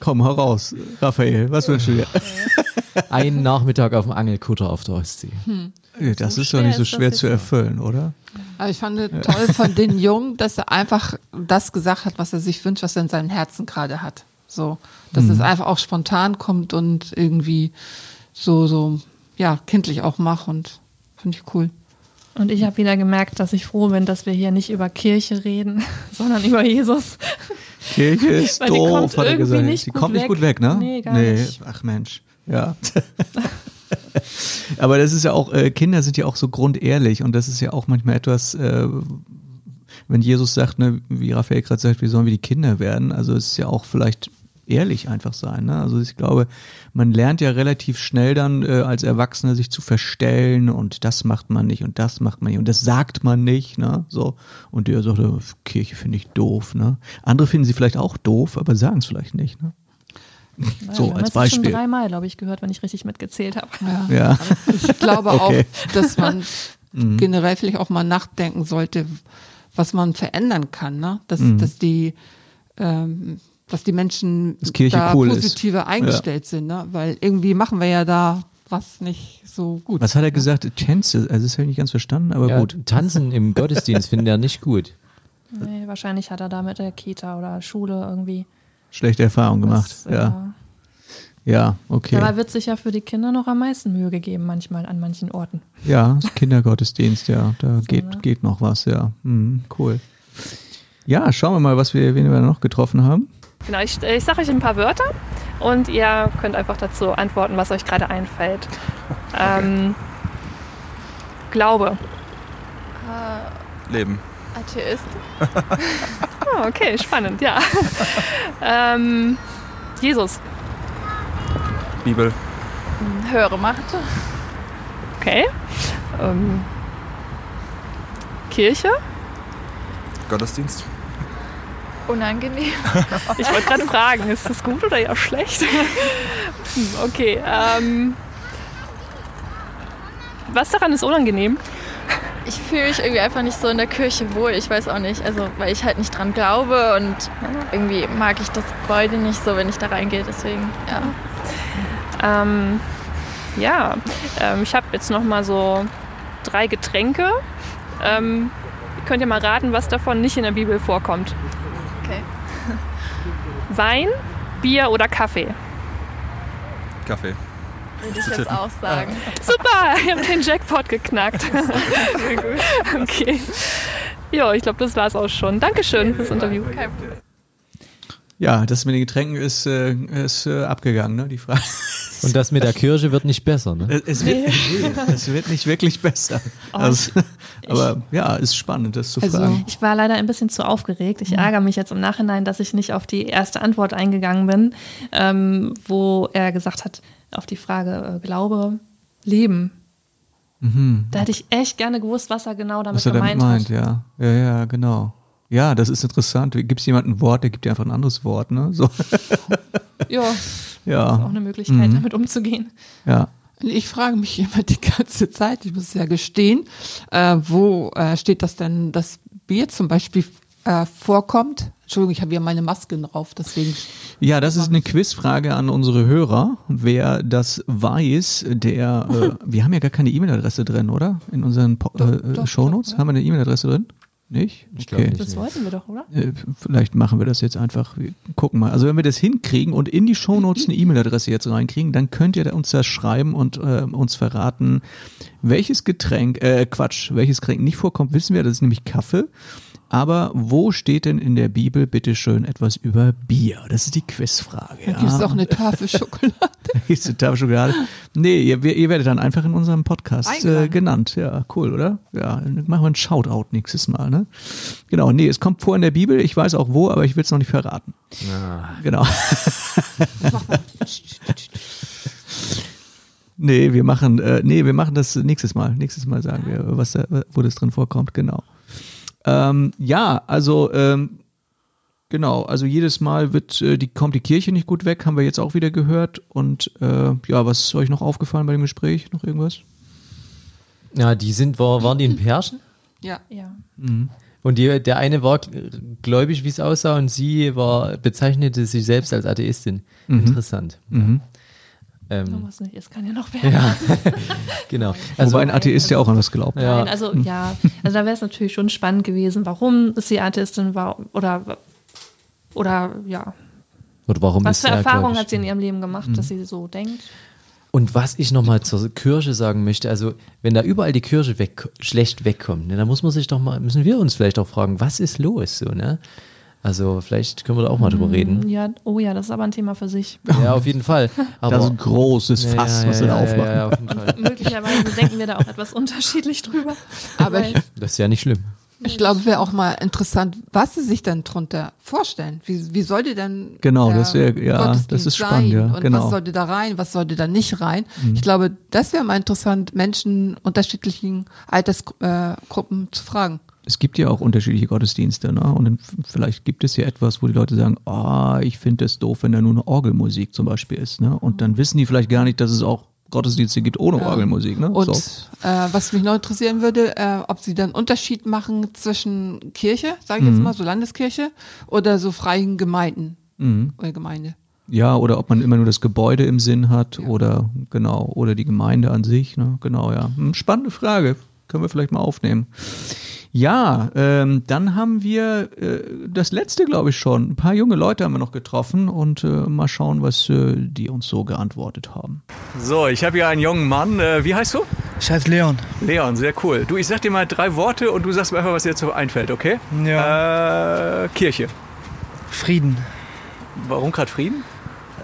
Komm heraus, Raphael, was wünschst du dir? Einen Nachmittag auf dem Angelkutter auf der Ostsee. Ja, Das So ist doch nicht so schwer zu erfüllen, oder? Aber ich fand es toll von den Jungen, dass er einfach das gesagt hat, was er sich wünscht, was er in seinem Herzen gerade hat. So, dass Mhm. es einfach auch spontan kommt und irgendwie so, so, ja, kindlich auch macht und finde ich cool. Und ich habe wieder gemerkt, dass ich froh bin, dass wir hier nicht über Kirche reden, sondern über Jesus. Kirche ist Weil die doof, kommt hat er irgendwie gesagt. nicht die gut kommt nicht weg. gut weg, ne? Nee, gar nicht. Ach Mensch, ja. Aber das ist ja auch, äh, Kinder sind ja auch so grundehrlich und das ist ja auch manchmal etwas, äh, wenn Jesus sagt, ne, wie Raphael gerade sagt, wir sollen wie die Kinder werden, also es ist ja auch vielleicht ehrlich einfach sein. Ne? Also ich glaube, man lernt ja relativ schnell dann äh, als Erwachsener sich zu verstellen und das macht man nicht und das macht man nicht und das sagt man nicht. Ne? So und der sagt, äh, Kirche finde ich doof. Ne? Andere finden sie vielleicht auch doof, aber sagen es vielleicht nicht. Ne? So, wir haben als es schon Beispiel. dreimal, glaube ich, gehört, wenn ich richtig mitgezählt habe. Ja. Ja. Ich glaube Okay. auch, dass man Mhm. generell vielleicht auch mal nachdenken sollte, was man verändern kann, ne? Dass, Mhm. dass die ähm, dass die Menschen Dass da cool ist. positiver eingestellt sind, ne? Weil irgendwie machen wir ja da was nicht so gut. Was hat er gesagt? Tänze, also das habe ich nicht ganz verstanden, aber Ja, gut. Tanzen im Gottesdienst findet er nicht gut. Nee, wahrscheinlich hat er da mit der Kita oder Schule irgendwie. Schlechte Erfahrung gemacht. was, ja. Ja, okay. Dabei wird sich ja für die Kinder noch am meisten Mühe gegeben, manchmal an manchen Orten. Ja, Kindergottesdienst, ja, da geht, ne? geht noch was, ja. Mhm, cool. Ja, schauen wir mal, was wir, wen wir noch getroffen haben. Genau, ich, ich sage euch ein paar Wörter und ihr könnt einfach dazu antworten, was euch gerade einfällt. Ähm, Glaube. Leben. Atheist. Ah, okay, spannend, ja. ähm, Jesus. Bibel. Höhere Macht. Okay. Ähm, Kirche. Gottesdienst. Unangenehm. Ich wollte gerade fragen, ist das gut oder eher schlecht? Okay. Ähm, was daran ist unangenehm? Ich fühle mich irgendwie einfach nicht so in der Kirche wohl. Ich weiß auch nicht. Also, weil ich halt nicht dran glaube und irgendwie mag ich das Gebäude nicht so, wenn ich da reingehe. Deswegen, ja. Ähm, ja, ähm, ich habe jetzt noch mal so drei Getränke. Ähm, könnt ihr mal raten, was davon nicht in der Bibel vorkommt? Wein, Bier oder Kaffee? Kaffee. Würde ich jetzt auch sagen. Super, ihr habt den Jackpot geknackt. Sehr gut. Okay. Ja, ich glaube, das war's auch schon. Dankeschön fürs Interview. Ja, das mit den Getränken ist, äh, ist äh, abgegangen, ne? Die Frage. Und das mit der Kirche wird nicht besser, ne? Es- wird, nee, es wird nicht wirklich besser. Oh, Also, aber ja, ist spannend, das zu Also- fragen. Ich war leider ein bisschen zu aufgeregt. Ich ärgere mich jetzt im Nachhinein, dass ich nicht auf die erste Antwort eingegangen bin, ähm, wo er gesagt hat, auf die Frage äh, Glaube, Leben. Mhm. Da hätte ich echt gerne gewusst, was er genau damit Was er damit gemeint meint, hat. ja. Ja, ja, genau. Ja, das ist interessant. Gibt es jemanden ein Wort, der gibt dir einfach ein anderes Wort, ne? So. Ja, Ja. ist auch eine Möglichkeit, Mhm. damit umzugehen. Ja. Ich frage mich immer die ganze Zeit, ich muss es ja gestehen, äh, wo äh, steht das denn, dass Bier zum Beispiel äh, vorkommt? Entschuldigung, ich habe ja meine Maske drauf, deswegen. Ja, das ist eine Quizfrage an unsere Hörer. Wer das weiß, der, äh, wir haben ja gar keine E-Mail-Adresse drin, oder? In unseren po äh, doch, Shownotes? Haben wir eine E-Mail-Adresse drin? Nicht? Ich glaub nicht. Das wollten wir doch, oder? Äh, Vielleicht machen wir das jetzt einfach. Wir gucken mal. Also wenn wir das hinkriegen und in die Shownotes eine E-Mail-Adresse jetzt reinkriegen, dann könnt ihr uns das schreiben und äh, uns verraten, welches Getränk, äh, Quatsch, welches Getränk nicht vorkommt, wissen wir, das ist nämlich Kaffee. Aber wo steht denn in der Bibel bitteschön etwas über Bier? Das ist die Quizfrage. Da gibt es auch eine Tafel Schokolade. Gibt's eine Tafel Schokolade? Nee, ihr, ihr werdet dann einfach in unserem Podcast äh, genannt. Ja, cool, oder? Ja, dann machen wir einen Shoutout nächstes Mal, ne? Genau, nee, es kommt vor in der Bibel. Ich weiß auch wo, aber ich will es noch nicht verraten. Genau. nee, wir machen, äh, nee, wir machen das nächstes Mal. Nächstes Mal sagen wir, was da, wo das drin vorkommt, genau. Ähm, ja, also ähm, Genau, also jedes Mal wird äh, die kommt die Kirche nicht gut weg, haben wir jetzt auch wieder gehört. Und äh, ja, was ist euch noch aufgefallen bei dem Gespräch? Noch irgendwas? Ja, die sind, war, waren die in Perschen? Ja. Ja. Und die, der eine war gläubig, wie es aussah, und sie war, bezeichnete sich selbst als Atheistin. Interessant. Mhm. Ähm, Was nicht ist, kann ja noch werden. ja, genau. Also, Wobei ein Atheist ja auch an was glaubt. Ja. Nein, also ja, also da wäre es natürlich schon spannend gewesen, warum sie Atheistin war oder oder ja, Und warum was ist für er Erfahrungen hat sie in ihrem Leben gemacht, Mhm. dass sie so denkt. Und was ich nochmal zur Kirche sagen möchte, also wenn da überall die Kirche weg, schlecht wegkommt, ne, dann muss man sich doch mal, müssen wir uns vielleicht auch fragen, was ist los so, ne? Also vielleicht können wir da auch mal drüber reden. Ja, oh ja, das ist aber ein Thema für sich. Ja, auf jeden Fall. Aber, das ist ein großes Ja, Fass, ja, was wir da aufmachen. Ja, ja, auf. Möglicherweise denken wir da auch etwas unterschiedlich drüber. Aber ich, Das ist ja nicht schlimm. ich glaube, wäre auch mal interessant, was sie sich dann drunter vorstellen. Wie, wie sollte denn Genau, der das wär- ja, das ist spannend, ja, Und genau. Mhm. was sollte da rein, was sollte da nicht rein? Ich glaube, das wäre mal interessant, Menschen unterschiedlichen Altersgruppen zu fragen. Es gibt ja auch unterschiedliche Gottesdienste, ne? Und dann vielleicht gibt es ja etwas, wo die Leute sagen, ah, ich finde es doof, wenn da nur eine Orgelmusik zum Beispiel ist, ne? Und dann wissen die vielleicht gar nicht, dass es auch Gottesdienste gibt ohne Ja. Orgelmusik, ne? Und so. äh, was mich noch interessieren würde, äh, ob sie dann Unterschied machen zwischen Kirche, sage ich jetzt Mhm. mal, so Landeskirche oder so freien Gemeinden Mhm. oder Gemeinde. Ja, oder ob man immer nur das Gebäude im Sinn hat oder genau, oder die Gemeinde an sich, ne? Genau, ja. Hm, Spannende Frage. Können wir vielleicht mal aufnehmen. Ja, ähm, dann haben wir äh, das letzte, glaube ich, schon. Ein paar junge Leute haben wir noch getroffen und äh, mal schauen, was äh, die uns so geantwortet haben. So, ich habe hier einen jungen Mann. Äh, wie heißt du? Ich heiße Leon. Leon, sehr cool. Du, ich sag dir mal drei Worte und du sagst mir einfach, was dir jetzt so einfällt, okay? Ja. Äh, Kirche. Frieden. Warum gerade Frieden?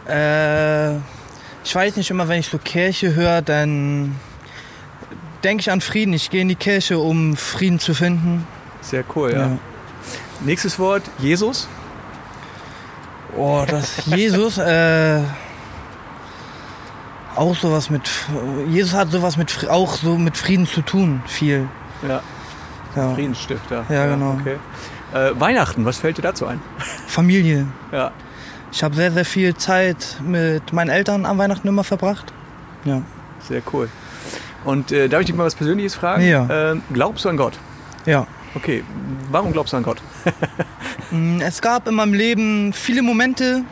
Äh, ich weiß nicht immer, wenn ich so Kirche höre, dann denke ich an Frieden. Ich gehe in die Kirche, um Frieden zu finden. Sehr cool, ja. Ja. Nächstes Wort, Jesus. Oh, das Jesus, äh, auch sowas mit, Jesus hat sowas mit, auch so mit Frieden zu tun, viel. Ja. Ja. Friedensstifter. Ja, genau. Okay. Äh, Weihnachten, was fällt dir dazu ein? Familie. Ja. Ich habe sehr, sehr viel Zeit mit meinen Eltern am Weihnachten immer verbracht. Ja. Sehr cool. Und äh, darf ich dich mal was Persönliches fragen? Ja. Ähm, glaubst du an Gott? Ja. Okay, warum glaubst du an Gott? Mm, Es gab in meinem Leben viele Momente,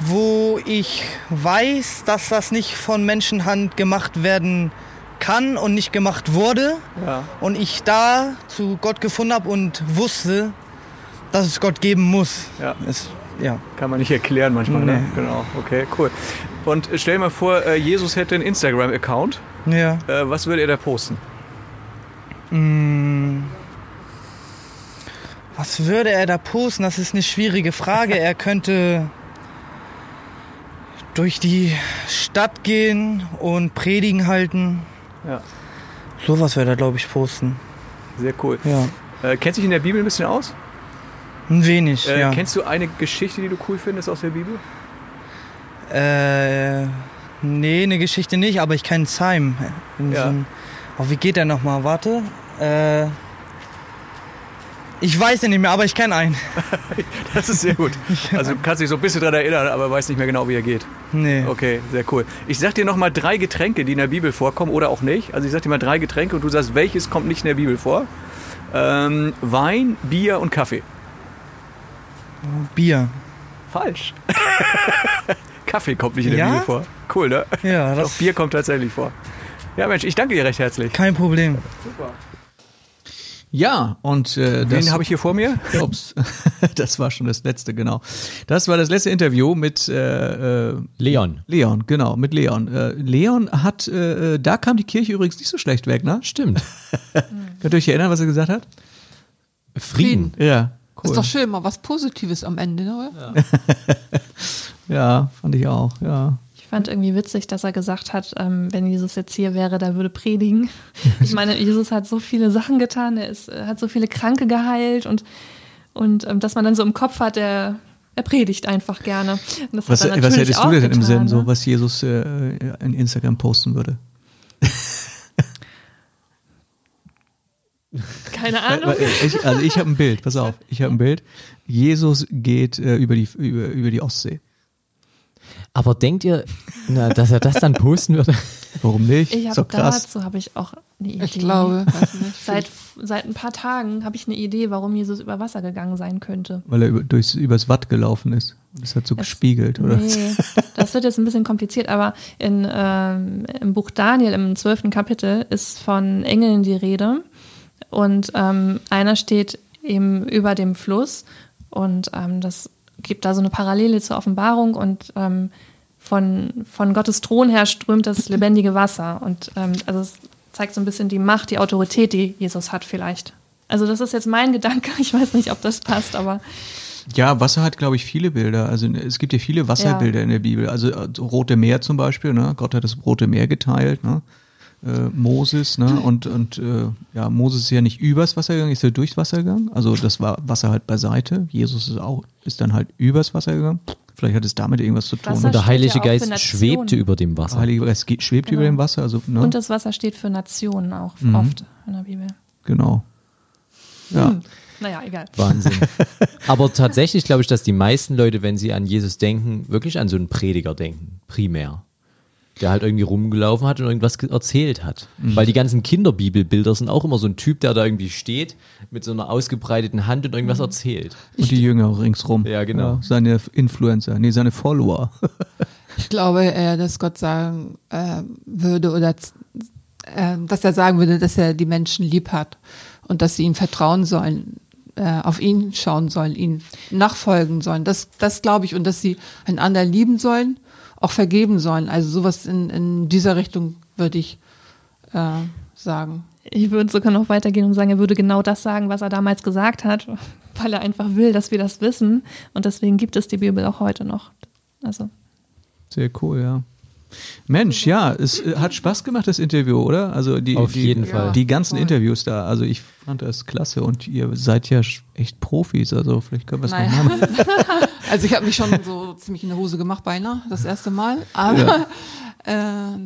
wo ich weiß, dass das nicht von Menschenhand gemacht werden kann und nicht gemacht wurde. Ja. Und ich da zu Gott gefunden habe und wusste, dass es Gott geben muss. Ja. Es, ja. Kann man nicht erklären manchmal, ne? Nee. Genau, okay, cool. Und äh, stell dir mal vor, äh, Jesus hätte einen Instagram-Account. Ja. Äh, Was würde er da posten? Mm. Was würde er da posten? Das ist eine schwierige Frage. Er könnte durch die Stadt gehen und Predigen halten. Ja. Sowas würde er, glaube ich, posten. Sehr cool. Ja. Äh, kennst du dich in der Bibel ein bisschen aus? Ein wenig, Äh, ja. Kennst du eine Geschichte, die du cool findest aus der Bibel? Äh, nee, eine Geschichte nicht, aber ich kenne Simon. Ja. Oh, wie geht der nochmal? Warte. Äh, ich weiß ihn nicht mehr, aber ich kenne einen. Das ist sehr gut. Also du kannst dich so ein bisschen daran erinnern, aber weißt nicht mehr genau, wie er geht. Nee. Okay, sehr cool. Ich sag dir noch mal drei Getränke, die in der Bibel vorkommen oder auch nicht. Also ich sag dir mal drei Getränke und du sagst, welches kommt nicht in der Bibel vor. Ähm, Wein, Bier und Kaffee. Bier. Falsch. Kaffee kommt nicht in der Ja? Bibel vor. Cool, ne? Ja, Doch, das Bier kommt tatsächlich vor. Ja, Mensch, ich danke dir recht herzlich. kein Problem. Ja, und äh, das- wen habe ich hier vor mir? Ups, das war schon das letzte, genau. Das war das letzte Interview mit äh, äh, Leon. Leon, genau, mit Leon. Äh, Leon hat, äh, äh, da kam die Kirche übrigens nicht so schlecht weg, ne? Stimmt. Könnt ihr euch erinnern, was er gesagt hat? Frieden. Ja, cool. Ist doch schön, mal was Positives am Ende, ne, oder? Ja, fand ich auch, ja. Ich fand irgendwie witzig, dass er gesagt hat, ähm, wenn Jesus jetzt hier wäre, der würde predigen. Ich meine, Jesus hat so viele Sachen getan, er ist, hat so viele Kranke geheilt und, und ähm, dass man dann so im Kopf hat, er, er predigt einfach gerne. Und das Was, er was hättest du denn im getan, Sinn, ne? so was Jesus äh, in Instagram posten würde? Keine Ahnung. Ich, also ich habe ein Bild, pass auf, ich habe ein Bild. Jesus geht äh, über, die, über, über die Ostsee. Aber denkt ihr, na, dass er das dann posten würde? Warum nicht? Ich Ist doch habe krass. dazu habe ich auch eine Idee. Ich glaube. Seit, seit ein paar Tagen habe ich eine Idee, warum Jesus über Wasser gegangen sein könnte. Weil er über, durchs, übers Watt gelaufen ist. Es hat so gespiegelt, oder? Nee, das wird jetzt ein bisschen kompliziert, aber in, ähm, im Buch Daniel, im zwölften Kapitel, ist von Engeln die Rede. Und ähm, einer steht eben über dem Fluss und ähm, das gibt da so eine Parallele zur Offenbarung und ähm, von, von Gottes Thron her strömt das lebendige Wasser. Und ähm, also es zeigt so ein bisschen die Macht, die Autorität, die Jesus hat vielleicht. Also das ist jetzt mein Gedanke. Ich weiß nicht, ob das passt, aber Ja, Wasser hat, glaube ich, viele Bilder. Also es gibt ja viele Wasserbilder in der Bibel. Also äh, Rote Meer zum Beispiel, ne? Gott hat das Rote Meer geteilt, ne? Äh, Moses, ne? Und, und äh, ja, Moses ist ja nicht übers Wasser gegangen, ist ja durchs Wasser gegangen. Also das war Wasser halt beiseite. Jesus ist auch, ist dann halt übers Wasser gegangen. Vielleicht hat es damit irgendwas zu tun. Wasser Und der Heilige ja Geist schwebte über dem Wasser. Der Heilige Geist schwebt Genau. über dem Wasser, also ne? und das Wasser steht für Nationen auch Mhm. oft in der Bibel. genau. Ja. Hm. Naja, egal. Wahnsinn. Aber tatsächlich glaube ich, dass die meisten Leute, wenn sie an Jesus denken, wirklich an so einen Prediger denken, primär. Der halt irgendwie rumgelaufen hat und irgendwas ge- erzählt hat. Mhm. Weil die ganzen Kinderbibelbilder sind auch immer so ein Typ, der da irgendwie steht, mit so einer ausgebreiteten Hand und irgendwas erzählt. Und die Jünger ringsrum. Ja, genau. seine Influencer, nee, seine Follower. Ich glaube, äh, dass Gott sagen äh, würde oder äh, dass er sagen würde, dass er die Menschen lieb hat und dass sie ihm vertrauen sollen, äh, auf ihn schauen sollen, ihn nachfolgen sollen. Das, das glaube ich und dass sie einander lieben sollen, auch vergeben sollen. Also sowas in, in dieser Richtung würde ich äh, sagen. Ich würde sogar noch weitergehen und sagen, er würde genau das sagen, was er damals gesagt hat, weil er einfach will, dass wir das wissen. Und deswegen gibt es die Bibel auch heute noch. Also, Sehr cool, ja. Mensch, ja, es äh, hat Spaß gemacht, das Interview, oder? Also die, Auf die, jeden Fall. Die ganzen Interviews da. Also ich fand das klasse und ihr seid ja echt Profis, also vielleicht können wir es Naja. nochmal machen. Also ich habe mich schon so ziemlich in die Hose gemacht, beinahe, das erste Mal. Aber äh,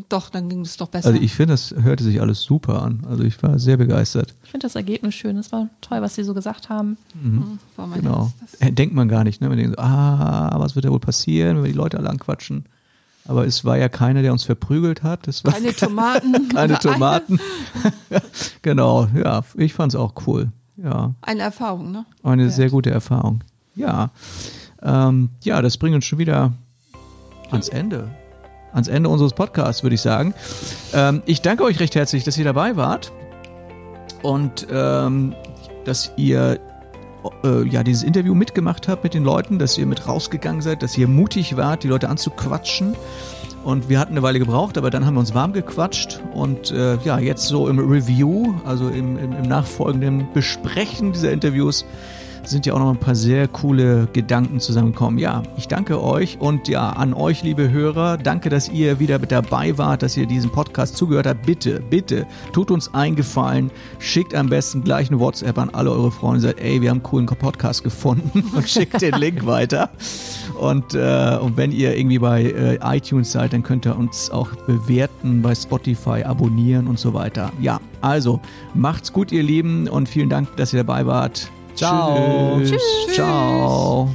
doch, dann ging es doch besser. Also ich finde, das hörte sich alles super an. Also ich war sehr begeistert. ich finde das Ergebnis schön. Es war toll, was sie so gesagt haben. Mhm. war mein Genau. Äh, Denkt man gar nicht, ne? Man denkt so, ah, was wird da wohl passieren, wenn wir die Leute alle anquatschen? Aber es war ja keiner, der uns verprügelt hat. Es war Keine Tomaten. keine Tomaten. genau, ja, ich fand es auch cool. Ja. Eine Erfahrung, ne? Eine sehr gute Erfahrung. Ja. Ähm, ja, das bringt uns schon wieder ans Ende. Ans Ende unseres Podcasts, würde ich sagen. Ähm, ich danke euch recht herzlich, dass ihr dabei wart. Und ähm, dass ihr äh, ja dieses Interview mitgemacht habt mit den Leuten, dass ihr mit rausgegangen seid, dass ihr mutig wart, die Leute anzuquatschen. Und wir hatten eine Weile gebraucht, aber dann haben wir uns warm gequatscht. Und äh, ja, jetzt so im Review, also im, im, im nachfolgenden Besprechen dieser Interviews, sind ja auch noch ein paar sehr coole Gedanken zusammengekommen. Ja, ich danke euch und ja, an euch, liebe Hörer, danke, dass ihr wieder mit dabei wart, dass ihr diesem Podcast zugehört habt. Bitte, bitte, tut uns eingefallen, schickt am besten gleich eine WhatsApp an alle eure Freunde, sagt, ey, wir haben einen coolen Podcast gefunden und schickt den Link weiter. Und, äh, und wenn ihr irgendwie bei äh, iTunes seid, dann könnt ihr uns auch bewerten bei Spotify, abonnieren und so weiter. Ja, also macht's gut, ihr Lieben, und vielen Dank, dass ihr dabei wart. Ciao. Tschüss. Tschüss. Ciao.